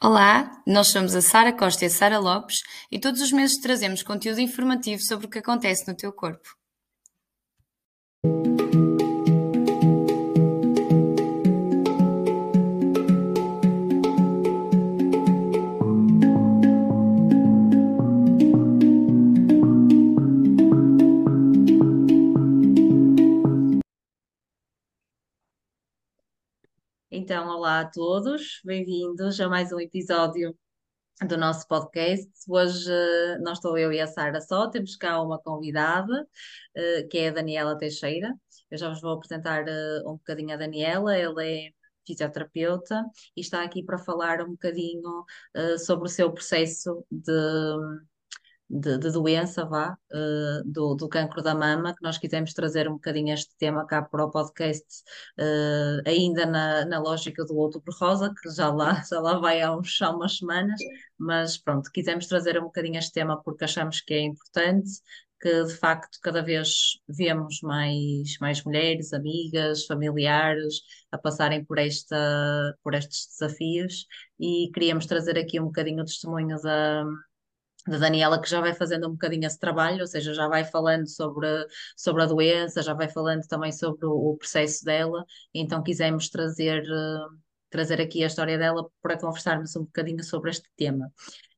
Olá, nós somos a Sara Costa e a Sara Lopes e todos os meses trazemos conteúdo informativo sobre o que acontece no teu corpo. Então, olá a todos, bem-vindos a mais um episódio do nosso podcast. Hoje uh, não estou eu e a Sara só, temos cá uma convidada, uh, que é a Daniela Teixeira. Eu já vos vou apresentar uh, um bocadinho a Daniela, ela é fisioterapeuta e está aqui para falar um bocadinho sobre o seu processo de de, de doença, vá, uh, do, do cancro da mama, que nós quisemos trazer um bocadinho este tema cá para o podcast, uh, ainda na, na lógica do Outubro Rosa, que já lá, já lá vai há, uns, há umas semanas, mas pronto, quisemos trazer um bocadinho este tema porque achamos que é importante, que de facto cada vez vemos mais, mais mulheres, amigas, familiares a passarem por, esta, por estes desafios e queríamos trazer aqui um bocadinho o testemunho da da Daniela, que já vai fazendo um bocadinho esse trabalho, ou seja, já vai falando sobre, sobre a doença, já vai falando também sobre o, o processo dela, então quisemos trazer, uh, trazer aqui a história dela para conversarmos um bocadinho sobre este tema.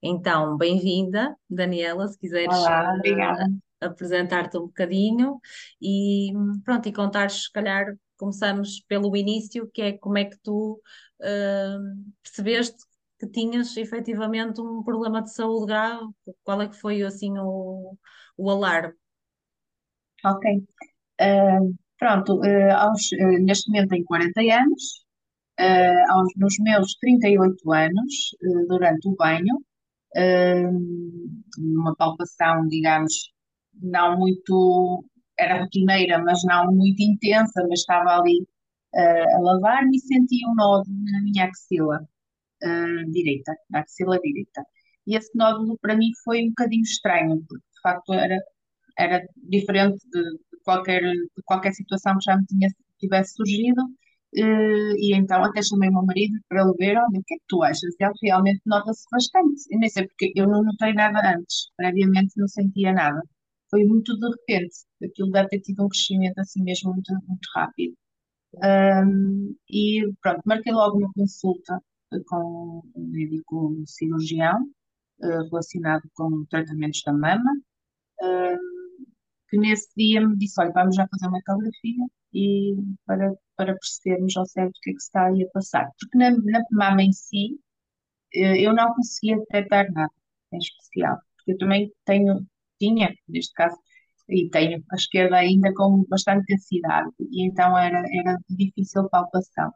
Então, bem-vinda, Daniela, se quiseres Olá, obrigada. Uh, apresentar-te um bocadinho e pronto, e contares, se calhar, começamos pelo início, que é como é que tu uh, percebeste que tinhas efetivamente um problema de saúde grave? Qual é que foi assim o, o alarme? Ok. Uh, pronto, uh, aos, uh, neste momento tenho 40 anos, aos, nos meus 38 anos, durante o banho, numa palpação, digamos, não muito, era rotineira, mas não muito intensa, mas estava ali a lavar-me e senti um nódulo na minha axila uh, direita, na axila direita. E esse nódulo para mim foi um bocadinho estranho, porque de facto era, era diferente de, de qualquer, de qualquer situação que já me tinha, tivesse surgido. Uh, e então até chamei o meu marido para ele ver, olha, o que é que tu achas? E ele realmente nota-se bastante. Eu nem sei porque eu não notei nada antes, previamente não sentia nada. Foi muito de repente, aquilo deve ter tido um crescimento assim mesmo muito, muito rápido. Um, e pronto, marquei logo uma consulta com um médico cirurgião uh, relacionado com tratamentos da mama, uh, que nesse dia me disse, olha, vamos já fazer uma ecografia e para, para percebermos ao certo o que é que está aí a passar. Porque na, na mama em si, uh, eu não conseguia detectar nada em especial, porque eu também tenho, tinha, neste caso, e tenho a esquerda ainda com bastante densidade, e então era, era difícil palpação.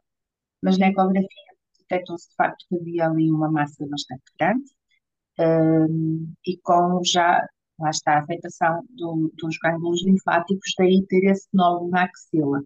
Mas na ecografia detectou-se de facto que havia ali uma massa bastante grande um, e com já, lá está, a afetação do, dos gânglios linfáticos, daí ter esse nódulo na axila.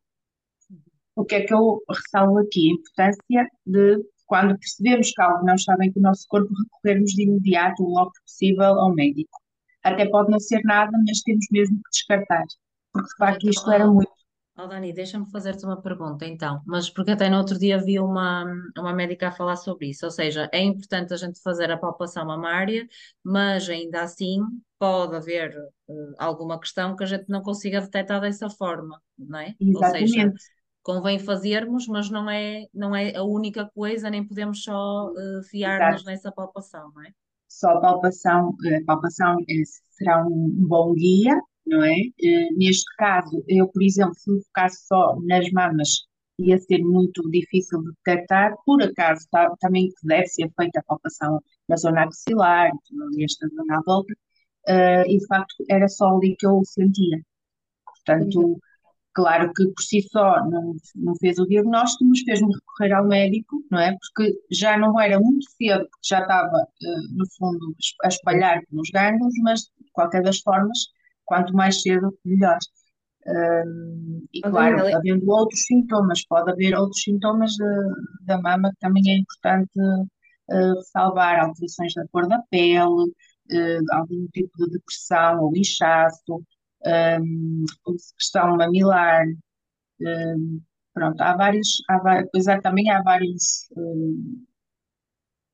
O que é que eu ressalvo aqui? A importância de, quando percebemos que algo não está bem com o nosso corpo, recorrermos de imediato, o logo possível, ao médico. Até pode não ser nada, mas temos mesmo que descartar, porque de facto isto era muito Oh, Dani, deixa-me fazer-te uma pergunta então, mas porque até no outro dia vi uma, uma médica a falar sobre isso, ou seja, é importante a gente fazer a palpação mamária, mas ainda assim pode haver uh, alguma questão que a gente não consiga detectar dessa forma, não é? Exatamente. Ou seja, convém fazermos, mas não é, não é a única coisa, nem podemos só uh, fiar-nos nessa palpação, não é? Só a palpação, a palpação será um bom guia, não é? Eh, neste caso, eu, por exemplo, se me focasse só nas mamas, ia ser muito difícil de detectar. Por acaso, tá, também deve ser feita a palpação na zona axilar, nesta zona à volta, uh, e de facto era só ali que eu sentia. Portanto, claro que por si só não, não fez o diagnóstico, mas fez-me recorrer ao médico, não é? Porque já não era muito cedo, porque já estava, uh, no fundo, a espalhar nos gânglios, mas de qualquer das formas quanto mais cedo, melhor. Um, e claro, Daniela, havendo outros sintomas, pode haver outros sintomas de, da mama que também é importante uh, ressalvar, alterações da cor da pele, uh, algum tipo de depressão ou inchaço, um, questão mamilar, um, pronto, há vários, há, pois há, também há vários, um,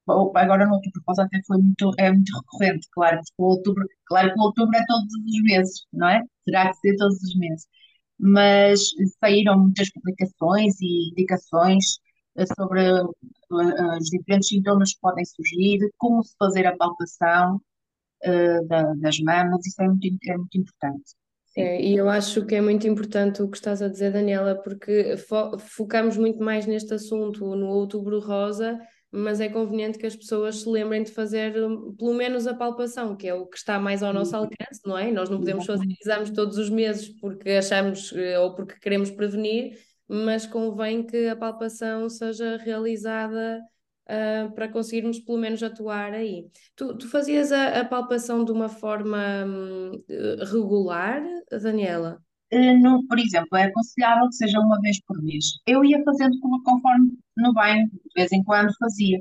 agora no outubro rosa até foi muito, é muito recorrente, claro, porque o outubro, claro que o outubro é todos os meses, não é? Terá que ser todos os meses. Mas saíram muitas publicações e indicações eh, sobre eh, os diferentes sintomas que podem surgir, como se fazer a palpação da- das mamas, isso é muito, é muito importante. É, e eu acho que é muito importante o que estás a dizer, Daniela, porque fo focamos muito mais neste assunto no Outubro Rosa, mas é conveniente que as pessoas se lembrem de fazer hum, pelo menos a palpação, que é o que está mais ao nosso alcance, não é? Nós não podemos fazer exames todos os meses porque achamos eh, ou porque queremos prevenir, mas convém que a palpação seja realizada ah, para conseguirmos pelo menos atuar aí. Tu, tu fazias a, a palpação de uma forma hum, eh, regular, Daniela? Eh, no- por exemplo, é aconselhável que seja uma vez por mês. Eu ia fazendo conforme no banho, de vez em quando fazia.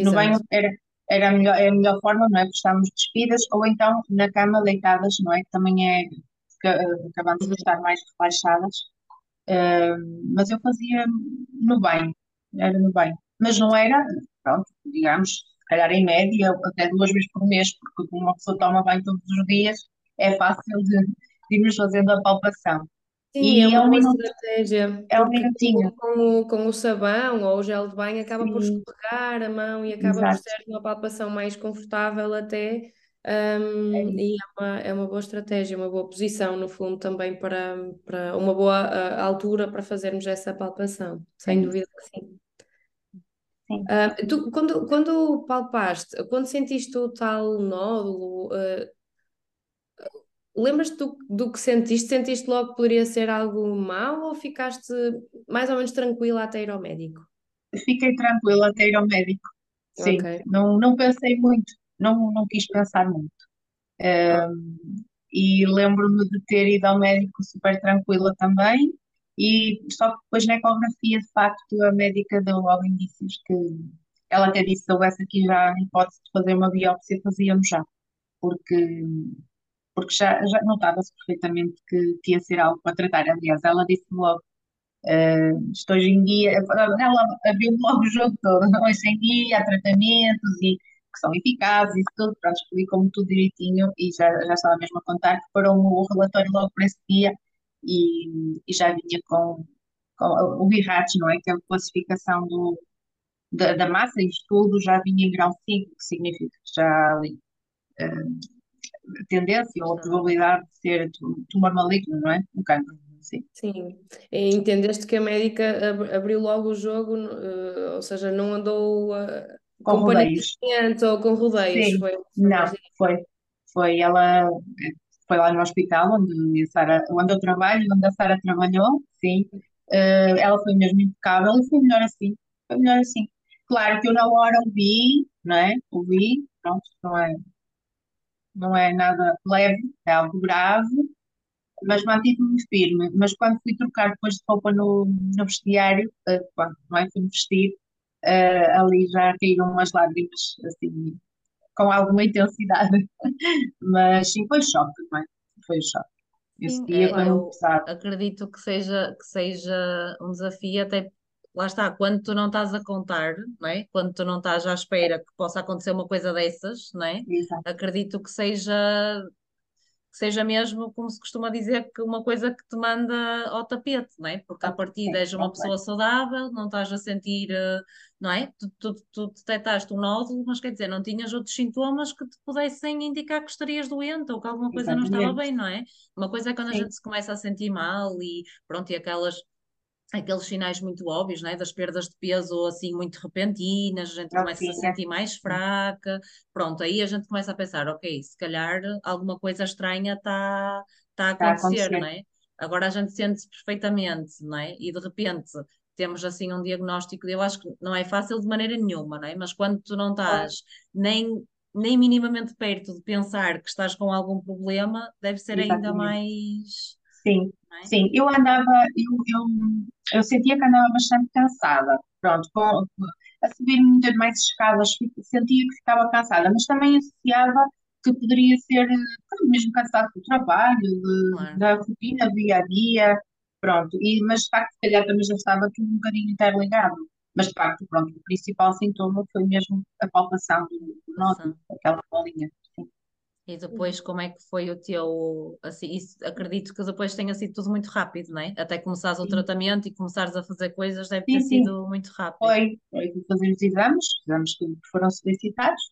No banho Exato. era, era a melhor, é a melhor forma, não é? Porque estamos despidas, ou então na cama deitadas, não é? Que também é, eh, acabamos Uhum. estar mais relaxadas. Eh, mas eu fazia no banho, era no banho. Mas não era, pronto, digamos, se calhar em média, até duas vezes por mês, porque uma pessoa toma banho todos os dias, é fácil de, de irmos fazendo a palpação. Sim, é E é uma um boa minuto, estratégia, é um minutinho. com, com o, com o sabão ou o gel de banho acaba por Sim, escorregar a mão e acaba por exato. ser uma palpação mais confortável até, É hum, e é uma, é uma boa estratégia, uma boa posição no fundo também para, para uma boa ah, altura para fazermos essa palpação, É sem dúvida que sim. Sim. Ah, tu, quando, quando palpaste, quando sentiste o tal nódulo, ah, Lembras-te do, do que sentiste? Sentiste logo que poderia ser algo mau ou ficaste mais ou menos tranquila até ir ao médico? Fiquei tranquila até ir ao médico. Sim, Ok. não, não pensei muito, não, não quis pensar muito. Ahm, e lembro-me de ter ido ao médico super tranquila também, e só que depois na ecografia, de facto, a médica deu logo indícios que ela até disse que se houvesse aqui já a hipótese de fazer uma biópsia, fazíamos já, porque, porque já, já notava-se perfeitamente que, que ia ser algo para tratar. Aliás, ela disse logo. Uh, hoje em dia, ela abriu logo o jogo todo. Hoje em dia há tratamentos e que são eficazes e tudo, pronto, explicou-me tudo direitinho e já, já estava mesmo a contar que parou o relatório logo para esse dia e, e já vinha com, com o BIRATS, não é? Que é a classificação do, da, da massa e estudo, já vinha em grau 5, que significa que já ali uh, a tendência ou a probabilidade de ser tumor maligno, não é? Um cancro. Sim. Sim, e entendeste que a médica ab- abriu logo o jogo, eh, ou seja, não andou Com com rodeios. ou com rodeios, Sim, foi, foi não, foi. Foi ela, foi lá no hospital onde a Sara, onde eu trabalho, onde a Sara trabalhou, sim. Eh, ela foi mesmo impecável e foi melhor assim. Foi melhor assim. Claro que eu na hora ouvi, não é? Ouvi, pronto, não é, não é nada leve, é algo grave, mas mantive-me firme. Mas quando fui trocar depois de roupa no, no vestiário, eh, quando, não é? Fui-me vestir, eh, ali já caíram umas lágrimas, assim, com alguma intensidade. Mas sim, foi choque, não é? Foi choque. Esse Sim, dia É, foi muito pesado. acredito que seja, que seja um desafio, até lá está, quando tu não estás a contar, não é? Quando tu não estás à espera que possa acontecer uma coisa dessas, não é? Exato, Acredito que seja, que seja mesmo, como se costuma dizer, que uma coisa que te manda ao tapete, não é? Porque partida sim, és uma pessoa saudável, não estás a sentir, eh, não é? Tu, tu, tu detectaste um nódulo, mas quer dizer, não tinhas outros sintomas que te pudessem indicar que estarias doente ou que alguma coisa não estava Exatamente. bem, não é? Uma coisa é quando a Sim, gente se começa a sentir mal e pronto, e aquelas aqueles sinais muito óbvios, né, das perdas de peso assim muito repentinas, a gente não começa a se sentir mais fraca, pronto, aí a gente começa a pensar, ok, se calhar alguma coisa estranha está tá a Está a acontecer, acontecer. não é? Agora a gente sente-se perfeitamente, não é? E de repente temos assim um diagnóstico, eu acho que não é fácil de maneira nenhuma, não é? Mas quando tu não estás nem nem minimamente perto de pensar que estás com algum problema, deve ser ainda Exatamente. mais, Sim, é? sim. Eu andava, eu, eu, eu sentia que andava bastante cansada. Pronto, com, a subir muitas mais escadas, sentia que ficava cansada, mas também associava que poderia ser pronto, mesmo cansado do trabalho, de- Claro. da rotina, do dia a dia. Pronto, e, mas de facto, se calhar também já estava tudo um bocadinho interligado. Mas, de facto, pronto, o principal sintoma foi mesmo a palpação do, do nódulo, aquela bolinha. E depois, como é que foi o teu, assim, isso, acredito que depois tenha sido tudo muito rápido, não é? Até começares o Sim. tratamento e começares a fazer coisas, deve Sim, ter sim. sido muito rápido. Foi, foi fui fazer os exames, exames que foram solicitados.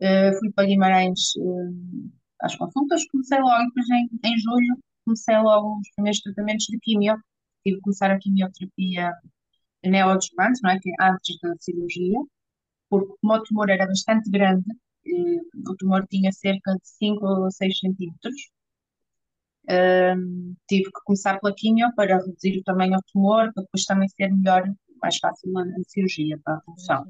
Eh, fui para Guimarães, eh, às consultas, comecei logo, depois em, em julho, comecei logo os primeiros tratamentos de quimio. Tive que começar a quimioterapia neoadjuvante, não é? Que é antes da cirurgia, porque como o tumor era bastante grande, o tumor tinha cerca de 5 ou 6 centímetros, Ahm, tive que começar pela quimio para reduzir o tamanho do tumor, para depois também ser melhor, mais fácil na, cirurgia, para a remoção.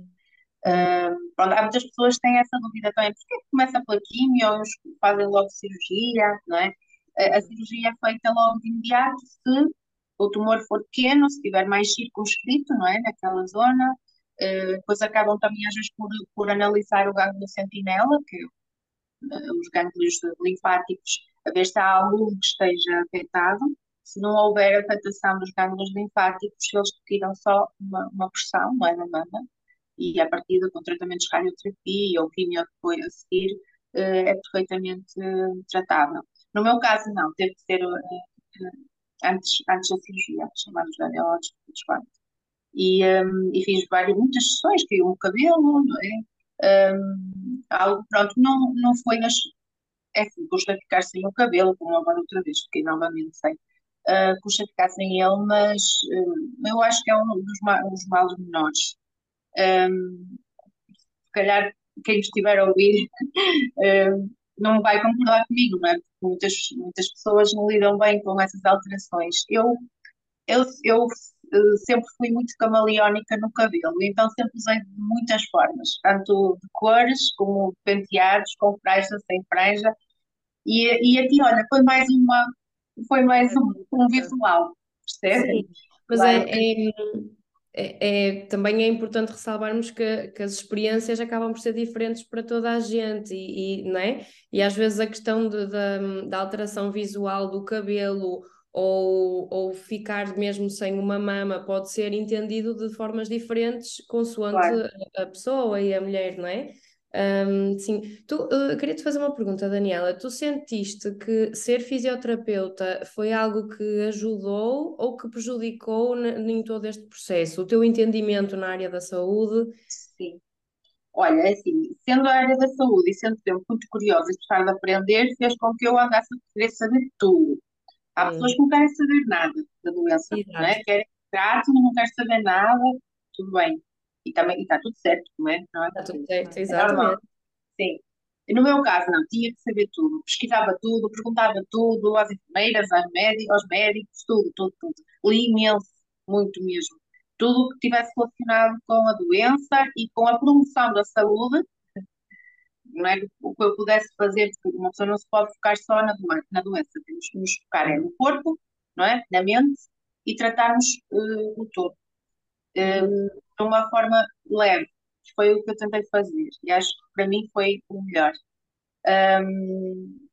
Ahm, pronto, há muitas pessoas que têm essa dúvida também, porquê que começa pela quimio, uns fazem logo cirurgia, não é? A, a cirurgia é feita logo de imediato se o tumor for pequeno, se estiver mais circunscrito, não é? Naquela zona. Uh, depois acabam também às vezes por, por analisar o gânglio sentinela, que uh, os gânglios linfáticos, a ver se há algum que esteja afetado. Se não houver afetação dos gânglios linfáticos, eles tiram só uma, uma pressão, não é, na mama, e a partir com tratamentos de radioterapia ou quimio a seguir, uh, é perfeitamente tratável. No meu caso, não, teve que ser antes, antes da cirurgia, chamados Daniel Hodgkin. E, um, e fiz várias, muitas sessões, caiu o cabelo, não é? Um, algo, pronto, não, não foi nas. É assim, custa ficar sem o cabelo, como agora outra vez, fiquei novamente sem. Uh, custa ficar sem ele, mas uh, eu acho que é um dos, ma dos males menores. Um, se calhar quem estiver a ouvir uh, não vai concordar comigo, não é? Porque muitas, muitas pessoas não lidam bem com essas alterações. Eu, eu, eu sempre fui muito camaleónica no cabelo, então sempre usei de muitas formas, tanto de cores como de penteados, com franja, sem franja. E, e aqui, olha, foi mais uma, foi mais um, um visual, percebe? Sim, mas claro. é, é, é, é, também é importante ressalvarmos que, que, as experiências acabam por ser diferentes para toda a gente e, e não é? E às vezes a questão de, de, da alteração visual do cabelo ou, ou ficar mesmo sem uma mama pode ser entendido de formas diferentes consoante claro. a, pessoa e a mulher, não é? Um, sim, tu, uh, queria te fazer uma pergunta, Daniela. Tu sentiste que ser fisioterapeuta foi algo que ajudou ou que prejudicou em todo este processo? O teu entendimento na área da saúde? Sim. Olha, é assim, sendo a área da saúde e sendo sempre muito curiosa e gostar de aprender, fez com que eu andasse a querer saber tudo. Há pessoas que não querem saber nada da doença, Exato. não é? Querem que trate, não querem saber nada, tudo bem. E também está tudo certo, não é? Não é? Está tudo certo, exatamente. É Sim. E no meu caso, não, tinha que saber tudo. Pesquisava tudo, perguntava tudo às enfermeiras, aos médicos, aos médicos tudo, tudo, tudo. Li imenso, muito mesmo. Tudo o que tivesse relacionado com a doença e com a promoção da saúde, não é? O que eu pudesse fazer, porque uma pessoa não se pode focar só na, doença, na doença. temos que nos focar é no corpo, não é? Na mente e tratarmos uh, o todo. Uh, de uma forma leve. Foi o que eu tentei fazer e acho que para mim foi o melhor. Um,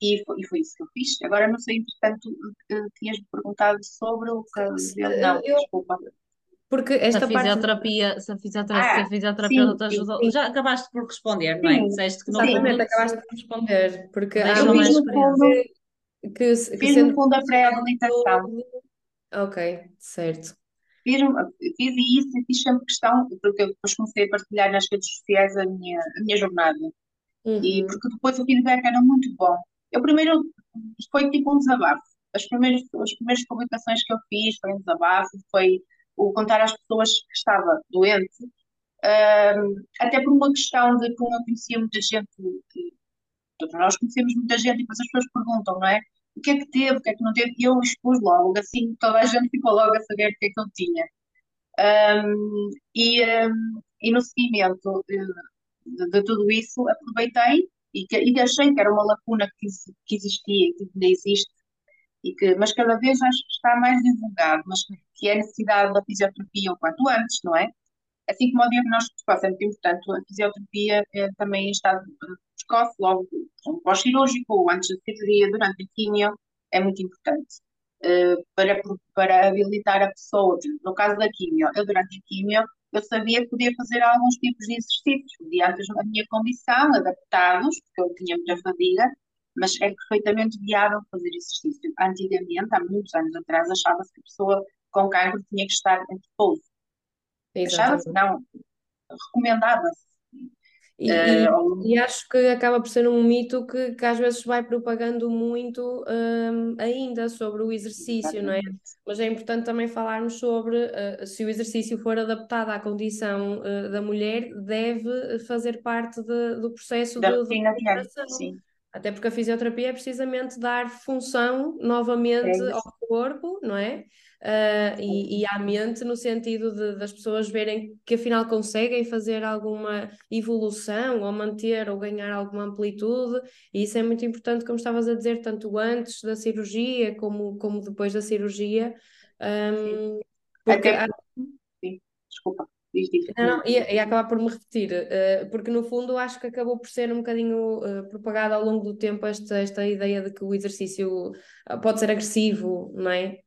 e, foi, e foi isso que eu fiz. Agora não sei, entretanto, tinhas-me perguntado sobre o cabelo. Não, eu, desculpa. Porque esta se a fisioterapia, se a fisioterapia, ah, se a fisioterapia sim, te ajudou, sim. já acabaste por responder, não é? Disseste que não Exatamente, acabaste por responder. Porque há eu mais experiência. Que, que, fiz sendo... no fundo a pré-habilitação. Ok, certo. Fiz, fiz isso e fiz sempre questão, porque eu depois comecei a partilhar nas redes sociais a minha, a minha jornada. Uhum. E porque depois o feedback era muito bom. Eu primeiro, foi tipo um desabafo. As primeiras, as primeiras publicações que eu fiz foi um desabafo, foi o contar às pessoas que estava doente, um, até por uma questão de como eu conhecia muita gente, todos nós conhecemos muita gente e depois as pessoas perguntam, não é? o que é que teve, o que é que não teve, e eu expus logo, assim toda a gente ficou logo a saber o que é que eu tinha. Um, e, um, e no seguimento de, de, de, tudo isso, aproveitei e, e achei que era uma lacuna que, que existia que ainda existe, e que, mas cada vez acho que está mais divulgado, mas que é a necessidade da fisioterapia o quanto antes, não é? Assim como o diagnóstico precoce é muito importante, a fisioterapia é, também está precoce, logo pós-cirúrgico ou antes da cirurgia, durante a quimio, é muito importante. Uh, para, para habilitar a pessoa, no caso da quimio, eu durante a quimio eu sabia que podia fazer alguns tipos de exercícios, mediante a minha condição, adaptados, porque eu tinha muita fadiga, mas é perfeitamente viável fazer exercício. Antigamente, há muitos anos atrás, achava-se que a pessoa com cancro tinha que estar em repouso. Achava-se, não, recomendava-se. E, uh, e, e, acho que acaba por ser um mito que, que às vezes vai propagando muito um, ainda sobre o exercício, não é? Mas é importante também falarmos sobre uh, se o exercício for adaptado à condição uh, da mulher, deve fazer parte de, do processo da de, rotina diária, sim. Até porque a fisioterapia é precisamente dar função novamente é ao corpo, não é? Uh, e, e, à mente, no sentido de, das pessoas verem que afinal conseguem fazer alguma evolução, ou manter ou ganhar alguma amplitude, e isso é muito importante, como estavas a dizer, tanto antes da cirurgia como, como depois da cirurgia. Um, porque Até... há... Sim, desculpa. Não, não, ia acabar por me repetir, uh, porque no fundo acho que acabou por ser um bocadinho uh, propagada ao longo do tempo esta, esta ideia de que o exercício pode ser agressivo, não é?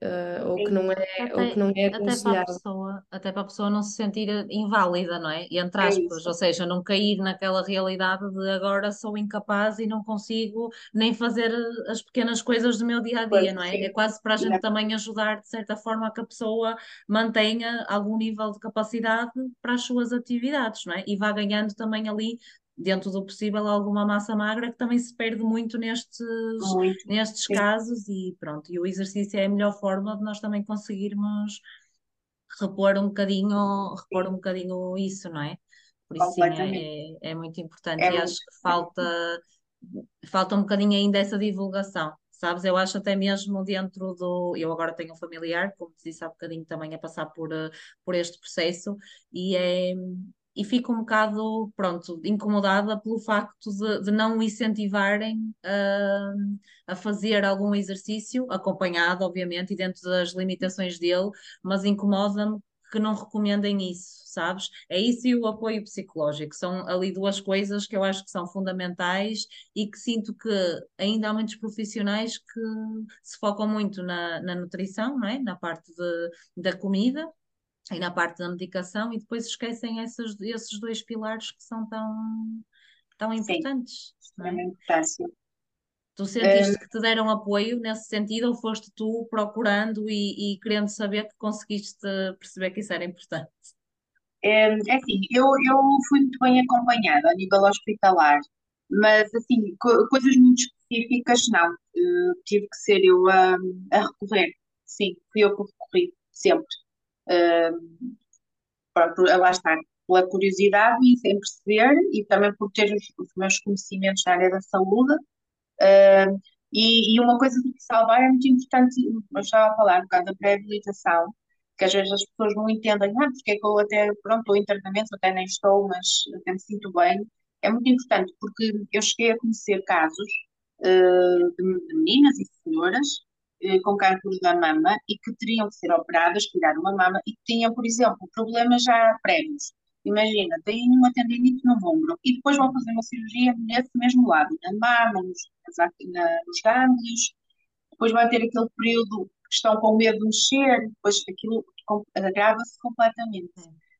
ou, que não é até, ou que não é até para, a pessoa, até para a pessoa não se sentir inválida, não é? E entre é aspas, é ou seja, não cair naquela realidade de agora sou incapaz e não consigo nem fazer as pequenas coisas do meu dia a dia, não é? Sim. É quase para a gente também ajudar de certa forma a que a pessoa mantenha algum nível de capacidade para as suas atividades, não é? E vá ganhando também ali dentro do possível alguma massa magra que também se perde muito nestes, muito. nestes casos e pronto, e o exercício é a melhor forma de nós também conseguirmos repor um bocadinho, repor um bocadinho isso, não é? Por isso sim, é, é, muito importante é e muito acho que falta, falta um bocadinho ainda essa divulgação sabes? Eu acho até mesmo dentro do. Eu agora tenho um familiar, como te disse há bocadinho, também a passar por, eh, por este processo, e é. E fico um bocado, pronto, incomodada pelo facto de, de não o incentivarem uh, a fazer algum exercício, acompanhado, obviamente, e dentro das limitações dele, mas incomoda-me que não recomendem isso, sabes? É isso e o apoio psicológico. São ali duas coisas que eu acho que são fundamentais e que sinto que ainda há muitos profissionais que se focam muito na, na nutrição, não é? na parte de, da comida e na parte da medicação e depois esquecem essas, esses dois pilares que são tão, tão importantes. Sim, extremamente é? fácil. Tu sentiste que te deram apoio nesse sentido ou foste tu procurando e, e querendo saber que conseguiste perceber que isso era importante? É, é assim, eu, eu fui muito bem acompanhada a nível hospitalar, mas assim, co coisas muito específicas não. Uh, tive que ser eu a, a, recorrer. Sim, fui eu que recorri, sempre. Uh, lá está, pela curiosidade e sem perceber, e também por ter os, os meus conhecimentos na área da saúde, Uh, e, e, uma coisa de salvar é muito importante, eu estava a falar um bocado da pré-habilitação, que às vezes as pessoas não entendem, ah, porque é que eu até, pronto, estou em tratamento, até nem estou, mas até me sinto bem. É muito importante, porque eu cheguei a conhecer casos uh, de, de, meninas e senhoras uh, com câncer da mama e que teriam que ser operadas, tirar uma mama, e que tinham, por exemplo, problemas já prévios. Imagina, têm uma tendinite no ombro e depois vão fazer uma cirurgia nesse mesmo lado, na mama, nos, na, nos gânglios, depois vai ter aquele período que estão com medo de mexer, depois aquilo agrava-se completamente.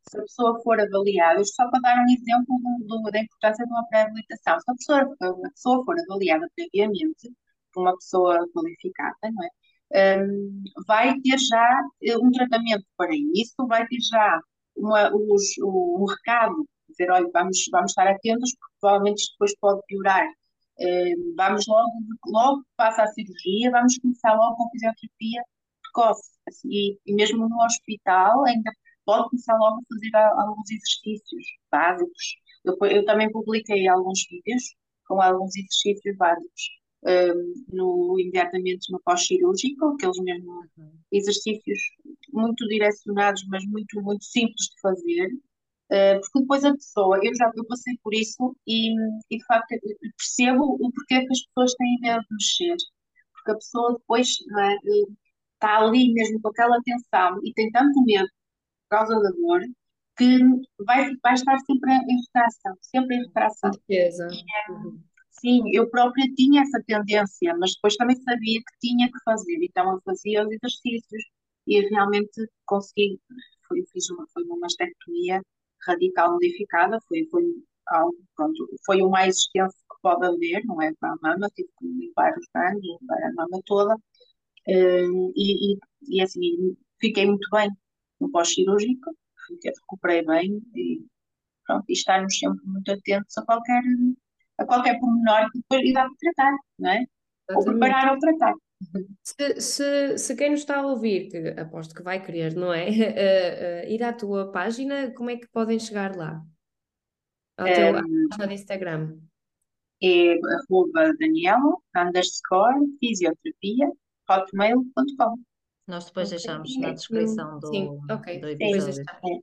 Se a pessoa for avaliada, só para dar um exemplo do, do, da importância de uma pré-habilitação, se a pessoa, a pessoa for avaliada previamente por uma pessoa qualificada, não é? Um, vai ter já um tratamento para isso, vai ter já uma, os, o, um recado, dizer, olha, vamos, vamos estar atentos, porque provavelmente isto depois pode piorar. Uh, vamos logo, logo passa a cirurgia, vamos começar logo com fisioterapia precoce. Assim, e, e, mesmo no hospital, ainda pode começar logo a fazer alguns exercícios básicos. Eu, eu também publiquei alguns vídeos com alguns exercícios básicos no, imediatamente no pós-cirúrgico, aqueles mesmo uhum. exercícios muito direcionados, mas muito, muito simples de fazer, uh, porque depois a pessoa, eu já eu passei por isso e, e de facto percebo o porquê que as pessoas têm medo de mexer, porque a pessoa depois é, está ali mesmo com aquela tensão e tem tanto medo por causa da dor que vai, vai estar sempre em retração, sempre em retração. Certeza. E, uhum. Sim, eu própria tinha essa tendência, mas depois também sabia que tinha que fazer, então eu fazia os exercícios e realmente consegui foi, fiz uma, foi uma mastectomia radical modificada, foi, foi algo, pronto, foi o mais extenso que pode haver, não é para a mama, tive que limpar os rins, limpar a mama toda, eh, e, e, e assim, fiquei muito bem no pós-cirúrgico, recuperei bem e pronto, e estarmos sempre muito atentos a qualquer, a qualquer pormenor que depois irá tratar, não é? Ou preparar ou tratar. Se, se, se quem nos está a ouvir, que aposto que vai querer, não é? Uh, uh, ir à tua página, como é que podem chegar lá? Ao teu Um, página de Instagram. é arroba Daniela, underscore, fisioterapia, hotmail.com. Nós depois deixamos na descrição do, Sim, ok. do Sim, episódio. é.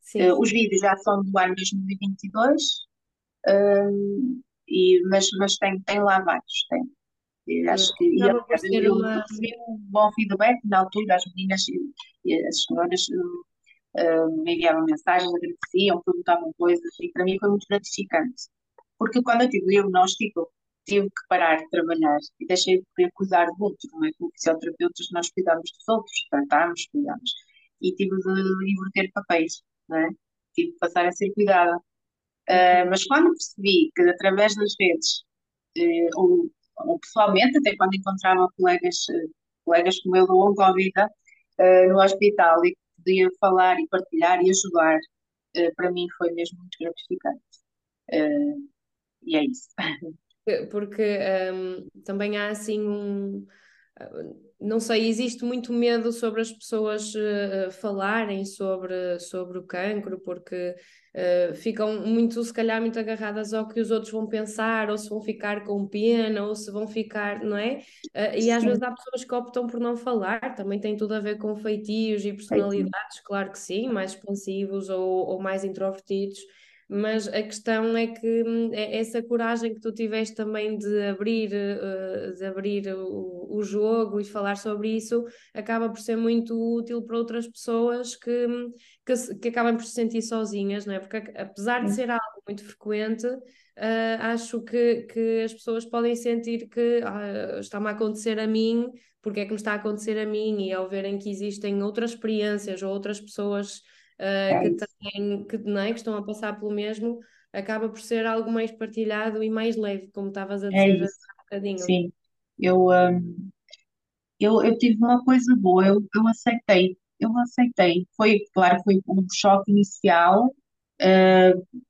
Sim. Eh, os vídeos já são do ano 2022, e, mas, mas tem, tem lá vários, tem. E acho que e, ser eu uma. recebi um bom feedback na altura, as meninas e, as senhoras eh, me enviavam mensagens, agradeciam, perguntavam coisas, e para mim foi muito gratificante. Porque quando eu tive o diagnóstico, tive que parar de trabalhar e deixei de cuidar do outro, não é? Como fisioterapeutas, nós cuidamos dos outros, tratamos, cuidamos. E tive de inverter papéis, não é? Tive de passar a ser cuidada. Uh, mas quando percebi que através das redes, uh, ou, ou, pessoalmente, até quando encontrava colegas, uh, colegas como eu do Oncovida no hospital e que podia falar e partilhar e ajudar, para mim foi mesmo muito gratificante. e é isso. Porque um, também há assim um. Não sei, existe muito medo sobre as pessoas uh, falarem sobre, sobre o cancro, porque uh, ficam muito, se calhar, muito agarradas ao que os outros vão pensar, ou se vão ficar com pena, ou se vão ficar, não é? Uh, e às vezes há pessoas que optam por não falar, também tem tudo a ver com feitios e personalidades, claro que sim, mais expansivos ou, ou mais introvertidos mas a questão é que é essa coragem que tu tiveste também de abrir, de abrir o, o jogo e falar sobre isso acaba por ser muito útil para outras pessoas que, que, que acabam por se sentir sozinhas, não é? Porque apesar de ser algo muito frequente, uh, acho que, que as pessoas podem sentir que ah, está-me a acontecer a mim, porque é que me está a acontecer a mim, e ao verem que existem outras experiências ou outras pessoas Uh, que, têm, que, não é, que estão a passar pelo mesmo, acaba por ser algo mais partilhado e mais leve, como estavas a dizer é há um bocadinho. Sim, eu, um, eu, eu tive uma coisa boa, eu, eu aceitei, eu aceitei. Foi, claro, foi um choque inicial, uh,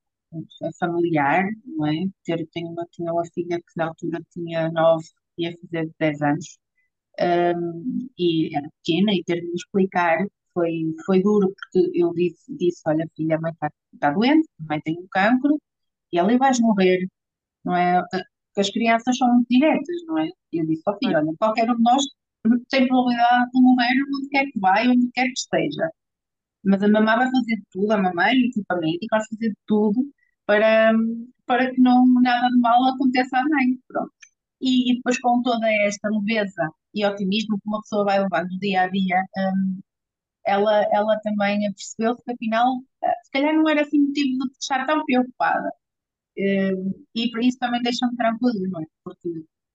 familiar, não é? Ter, tenho uma, tinha uma filha que na altura tinha nove, ia fazer dez anos, um, e era pequena, e ter de explicar foi, foi duro, porque eu disse, disse olha filha, a mãe está tá doente, a mãe tem um cancro, e ela vais morrer, não é? Porque as crianças são muito diretas, não é? E eu disse, ó oh, filho, olha, qualquer um de nós tem probabilidade de morrer onde quer que vai, onde quer que esteja. Mas a mamãe vai fazer tudo, a mamãe e tipo a médica vai fazer tudo para, para que não, nada de mal aconteça à mãe, pronto. E, depois com toda esta leveza e otimismo que uma pessoa vai levando do dia a dia, um, ela, ela também percebeu que afinal, se calhar não era assim motivo de estar tão preocupada. Uh, e por isso também deixa-me tranquilo, não é? Porque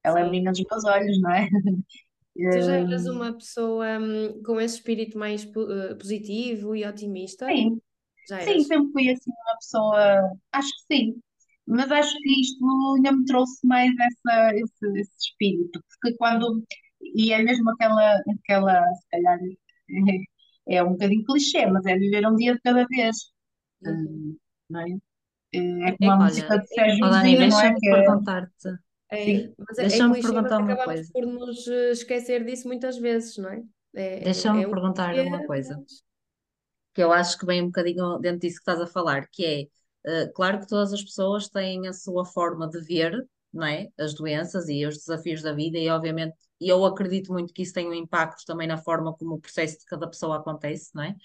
ela é menina dos meus olhos, não é? Tu já eras uma pessoa um, com esse espírito mais uh, positivo e otimista? Sim, sim, sempre fui assim uma pessoa, acho que sim, mas acho que isto ainda me trouxe mais essa, esse, esse espírito, porque quando, e é mesmo aquela, aquela, se calhar, é, é um bocadinho clichê, mas é viver um dia de cada vez, Uhum. não é? É como a Olha, música de Sérgio oh, Dani, Godinho, não é? Que é, perguntar-te. É, sim, mas é, é Deixa-me perguntar uma acabamos coisa. por nos eh, esquecer disso muitas vezes, não é? É, Deixa-me é um perguntar uma coisa. mas que eu acho que vem um bocadinho dentro disso que estás a falar, que é, eh, claro que todas as pessoas têm a sua forma de ver, não é? As doenças e os desafios da vida, e obviamente eu acredito muito que isso tem um impacto também na forma como o processo de cada pessoa acontece, não é?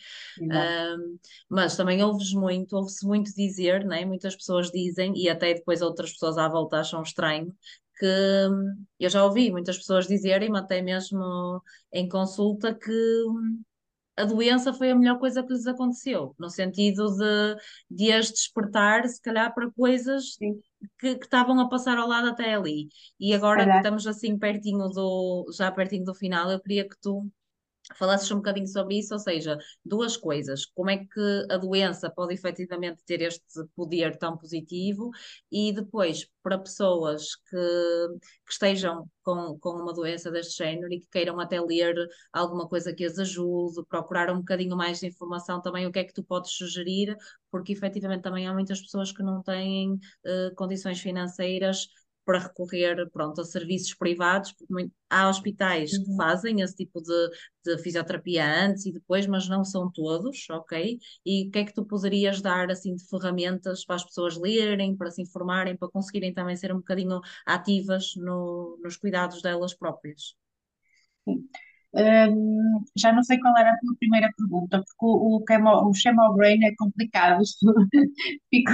Um, mas também ouves muito, ouve-se muito dizer, não é? Muitas pessoas dizem, e até depois outras pessoas à volta acham estranho, que hum, eu já ouvi muitas pessoas dizerem, até mesmo em consulta, que hum, a doença foi a melhor coisa que lhes aconteceu, no sentido de, de as despertar, se calhar, para coisas Sim, que, que estavam a passar ao lado até ali. E agora que estamos assim pertinho do, já pertinho do final, eu queria que tu falasses um bocadinho sobre isso, ou seja, duas coisas. Como é que a doença pode efetivamente ter este poder tão positivo e depois, para pessoas que, que estejam com, com uma doença deste género e que queiram até ler alguma coisa que as ajude, procurar um bocadinho mais de informação também, o que é que tu podes sugerir, porque efetivamente também há muitas pessoas que não têm uh, condições financeiras para recorrer pronto, a serviços privados, porque há hospitais uhum. que fazem esse tipo de, de, fisioterapia antes e depois, mas não são todos, ok? E o que é que tu poderias dar assim de ferramentas para as pessoas lerem, para se informarem, para conseguirem também ser um bocadinho ativas no, nos cuidados delas próprias? Sim. Um, já não sei qual era a tua primeira pergunta, porque o, o, chemo, o Chemobrain é complicado. Fico...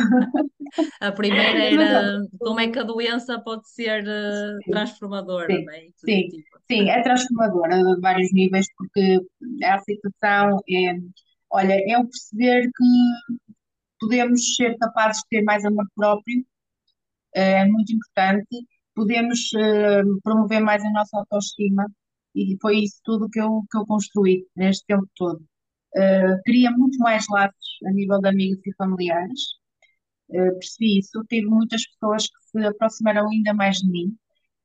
A primeira era como é que a doença pode ser uh, transformadora, sim, é? sim, tipo. sim, é transformadora a vários níveis, porque a situação é, olha, é o perceber que podemos ser capazes de ter mais amor próprio, é muito importante, podemos uh, promover mais a nossa autoestima e foi isso tudo que eu, que eu construí neste tempo todo. Uh, queria muito mais laços a nível de amigos e familiares, uh, percebi isso. Tive muitas pessoas que se aproximaram ainda mais de mim.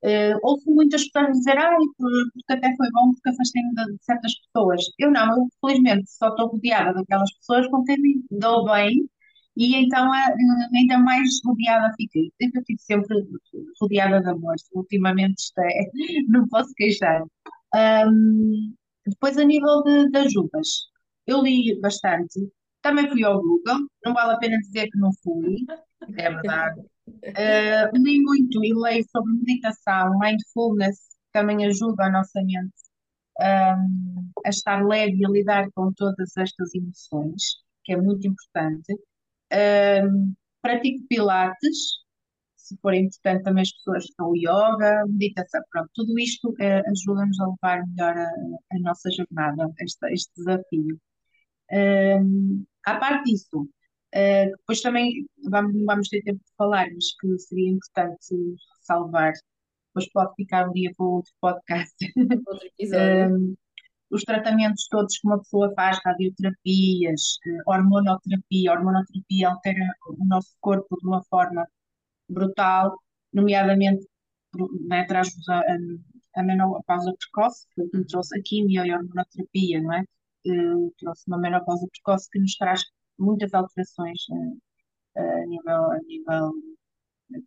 Uh, houve muitas pessoas dizer, ai, porque até foi bom porque afastei-me de, certas pessoas. Eu não, eu felizmente só estou rodeada daquelas pessoas com quem me dou bem e então ainda mais rodeada fiquei. Eu estive sempre rodeada de amor, ultimamente isto é, não posso queixar. Um, depois, a nível de, de ajudas, eu li bastante. Também fui ao Google, não vale a pena dizer que não fui, é verdade. Uh, li muito e leio sobre meditação, mindfulness, que também ajuda a nossa mente um, a estar leve e a lidar com todas estas emoções, que é muito importante. Um, pratico Pilates, se for importante também as pessoas estão o yoga, meditação, pronto, tudo isto eh, ajuda-nos a levar melhor a, a nossa jornada, este, este desafio. Um, à parte disso, uh, depois também vamos, vamos ter tempo de falar, mas que seria importante salvar, depois pode ficar um dia para outro podcast. Outro episódio. um, os tratamentos todos que uma pessoa faz, radioterapias, uh, hormonoterapia, hormonoterapia altera o nosso corpo de uma forma brutal, nomeadamente né, traz-vos a, a, menopausa precoce, que uhum. trouxe a quimio e a hormonoterapia, não é? Uh, trouxe uma menopausa precoce que nos traz muitas alterações uh, a, nível, a nível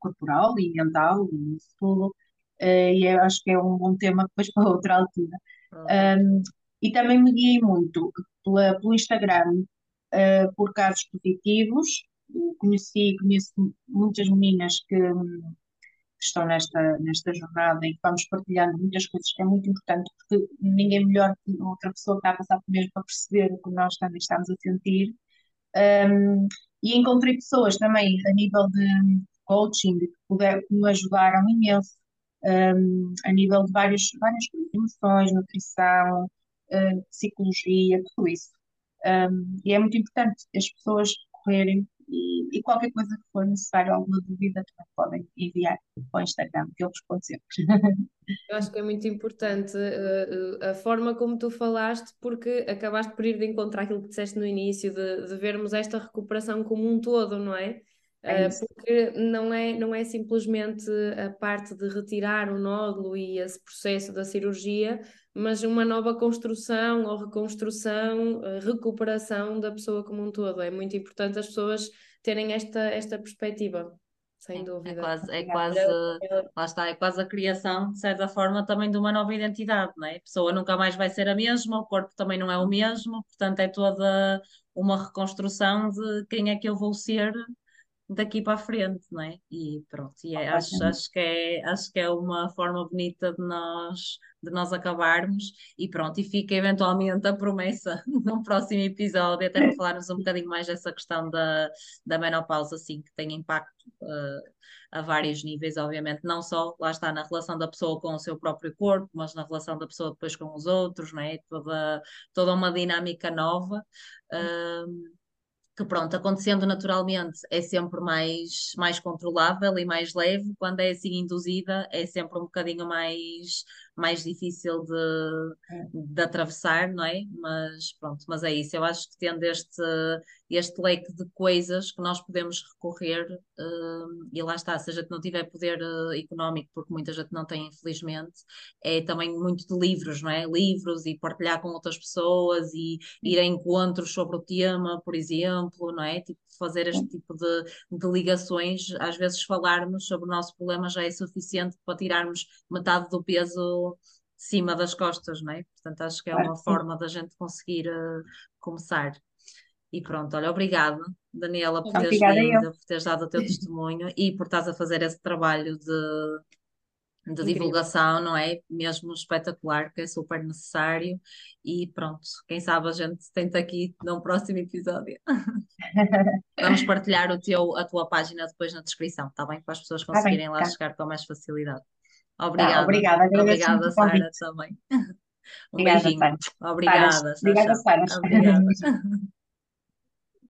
corporal e mental e isso tudo. Uh, e eu acho que é um bom tema depois para outra altura. Uhum. Um, e também me guiei muito pela, pelo Instagram uh, por casos positivos conheci, conheço muitas meninas que, que estão nesta, nesta jornada e vamos partilhando muitas coisas que é muito importante, porque ninguém melhor que outra pessoa que está a passar por mesmo para perceber o que nós também estamos a sentir. Um, e encontrei pessoas também a nível de coaching que, puder, que me ajudaram imenso, um, a nível de várias, várias emoções, nutrição, uh, psicologia, tudo isso. Um, e é muito importante as pessoas correrem e, e, qualquer coisa que for necessário, alguma dúvida, também podem enviar para o Instagram, que eu respondo sempre. Eu acho que é muito importante uh, a forma como tu falaste, porque acabaste por ir de encontrar aquilo que disseste no início, de, de vermos esta recuperação como um todo, não é? É porque não é, não é simplesmente a parte de retirar o nódulo e esse processo da cirurgia, mas uma nova construção ou reconstrução, recuperação da pessoa como um todo. É muito importante as pessoas terem esta, esta perspectiva. Sem é dúvida. É quase, é quase, lá está, é quase a criação, de certa forma, também de uma nova identidade, não é? A pessoa nunca mais vai ser a mesma, o corpo também não é o mesmo, portanto é toda uma reconstrução de quem é que eu vou ser daqui para a frente, não é? E pronto, e é, acho, acho, que é, acho que é uma forma bonita de nós, de nós acabarmos e pronto, e fica eventualmente a promessa num próximo episódio, até para falarmos um bocadinho mais dessa questão da, da menopausa, assim, que tem impacto uh, a vários níveis, obviamente, não só, lá está, na relação da pessoa com o seu próprio corpo, mas na relação da pessoa depois com os outros, não é? Toda, toda uma dinâmica nova. Uh, que pronto, acontecendo naturalmente é sempre mais, mais controlável e mais leve, quando é assim induzida é sempre um bocadinho mais, mais difícil de, de atravessar, não é? Mas pronto, mas é isso, eu acho que tendo este, este leque de coisas que nós podemos recorrer, uh, e lá está, se a gente não tiver poder uh, económico, porque muita gente não tem, infelizmente, é também muito de livros, não é? Livros e partilhar com outras pessoas e ir a encontros sobre o tema, por exemplo, não é? Tipo, fazer este tipo de, de ligações, às vezes falarmos sobre o nosso problema já é suficiente para tirarmos metade do peso cima das costas, não é? Portanto, acho que é uma forma da gente conseguir uh, começar. E pronto, olha, obrigada, Daniela, por teres vindo, por teres dado o teu testemunho e por estás a fazer esse trabalho de, de divulgação, não é? Mesmo espetacular, que é super necessário. E pronto, quem sabe a gente tenta aqui num próximo episódio. Vamos partilhar o teu, a tua página depois na descrição, está bem? Para as pessoas conseguirem tá bem, lá tá. chegar com mais facilidade. Obrigada. Tá, obrigada, obrigada Sara, também. Um obrigada, beijinho. Sara. Obrigada. Obrigada, Sara. Obrigada.